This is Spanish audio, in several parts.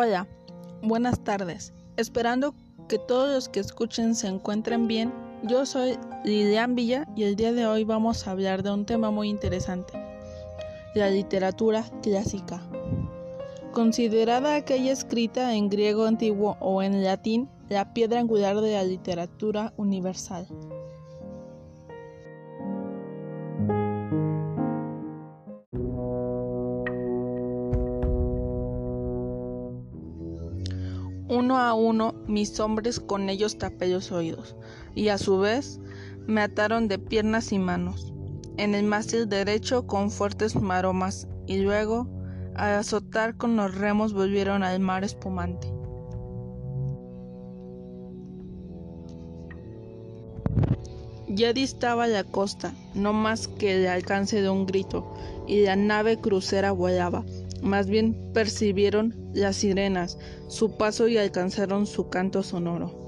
Hola, buenas tardes. Esperando que todos los que escuchen se encuentren bien, yo soy Lilian Villa y el día de hoy vamos a hablar de un tema muy interesante, la literatura clásica. Considerada aquella escrita en griego antiguo o en latín, la piedra angular de la literatura universal. Uno a uno mis hombres con ellos tapé los oídos, y a su vez me ataron de piernas y manos, en el mástil derecho con fuertes maromas, y luego, al azotar con los remos, volvieron al mar espumante. Ya distaba la costa, no más que el alcance de un grito, y la nave crucera volaba. Más bien percibieron las sirenas su paso y alcanzaron su canto sonoro.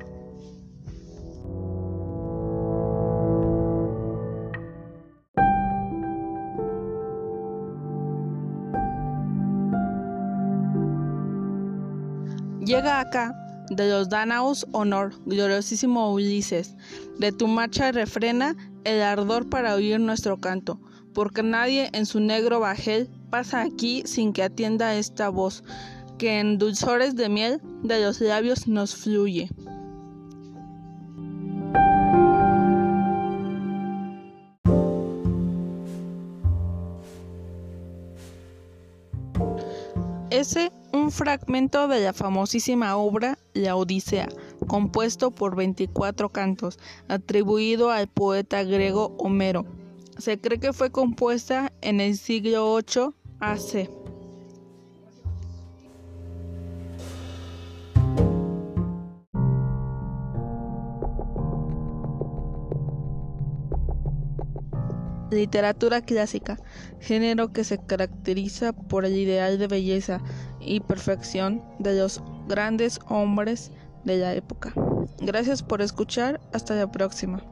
Llega acá de los Danaos honor, gloriosísimo Ulises, de tu marcha refrena el ardor para oír nuestro canto, porque nadie en su negro bajel pasa aquí sin que atienda esta voz, que en dulzores de miel de los labios nos fluye. Ese un fragmento de la famosísima obra La Odisea, compuesto por 24 cantos, atribuido al poeta griego Homero. Se cree que fue compuesta en el siglo VIII AC. Literatura clásica, género que se caracteriza por el ideal de belleza y perfección de los grandes hombres de la época. Gracias por escuchar, hasta la próxima.